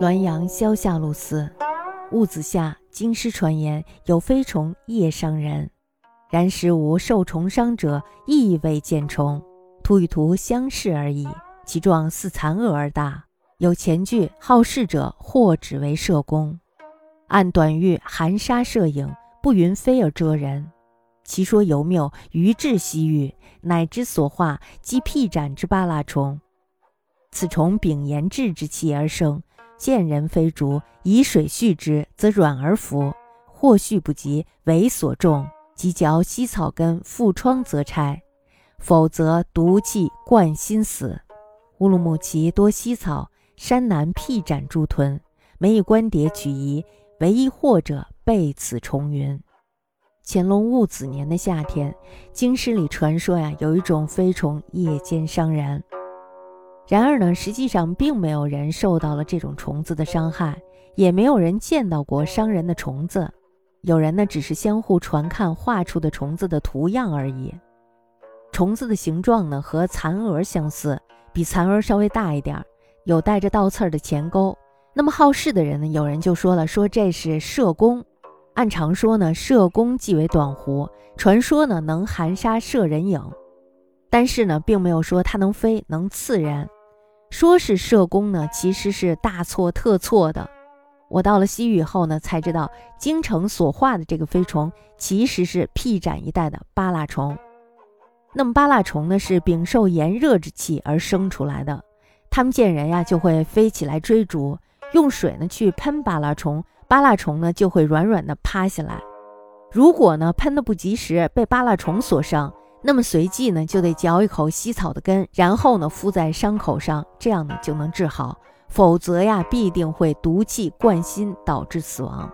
滦阳萧下路寺，戊子下，京师传言有飞虫夜伤人，然实无受虫伤者，亦未见虫，突与图相似而已。其状似蚕蛾而大。有前句好事者，或指为射工，按短玉含沙射影，不云飞而遮人。其说尤谬，于至西域，乃之所化，即辟展之巴拉虫。此虫秉炎质之气而生。见人非竹，以水蓄之，则软而浮；或蓄不及，为所重，即嚼西草根，复疮则拆，否则毒气灌心死。乌鲁木齐多西草，山南辟展诸屯，每以官蝶取疑，唯一获者备此重云。乾隆戊子年的夏天，京师里传说呀，有一种飞虫夜间伤人。然而呢，实际上并没有人受到了这种虫子的伤害，也没有人见到过伤人的虫子。有人呢，只是相互传看画出的虫子的图样而已。虫子的形状呢，和蚕蛾相似，比蚕蛾稍微大一点儿，有带着倒刺的前钩。那么好事的人呢，有人就说了，说这是射弓。按常说呢，射弓即为短弧，传说呢能含沙射人影。但是呢，并没有说它能飞能刺人，说是社工呢，其实是大错特错的。我到了西域以后呢，才知道京城所画的这个飞虫其实是辟展一带的巴蜡虫。那么巴蜡虫呢，是禀受炎热之气而生出来的，它们见人呀就会飞起来追逐，用水呢去喷巴蜡虫，巴蜡虫呢就会软软的趴下来。如果呢喷的不及时，被巴蜡虫所伤。那么随即呢，就得嚼一口西草的根，然后呢敷在伤口上，这样呢就能治好。否则呀，必定会毒气灌心，导致死亡。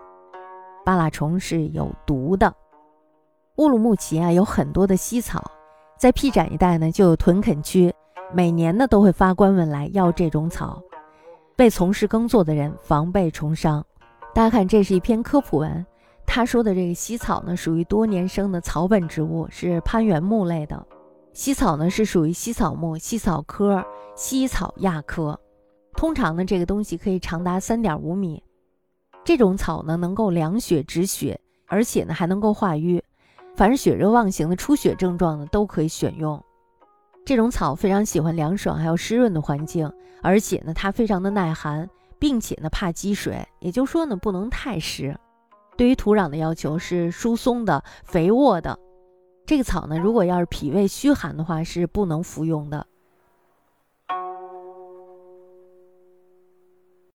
巴拉虫是有毒的。乌鲁木齐啊，有很多的西草，在 P 展一带呢，就有屯垦区，每年呢都会发官文来要这种草，为从事耕作的人防备虫伤。大家看，这是一篇科普文。他说的这个茜草呢，属于多年生的草本植物，是攀援木类的。茜草呢是属于茜草木、茜草科茜草亚科。通常呢，这个东西可以长达三点五米。这种草呢，能够凉血止血，而且呢还能够化瘀。凡是血热妄行的出血症状呢，都可以选用。这种草非常喜欢凉爽还有湿润的环境，而且呢它非常的耐寒，并且呢怕积水，也就是说呢不能太湿。对于土壤的要求是疏松的、肥沃的。这个草呢，如果要是脾胃虚寒的话，是不能服用的。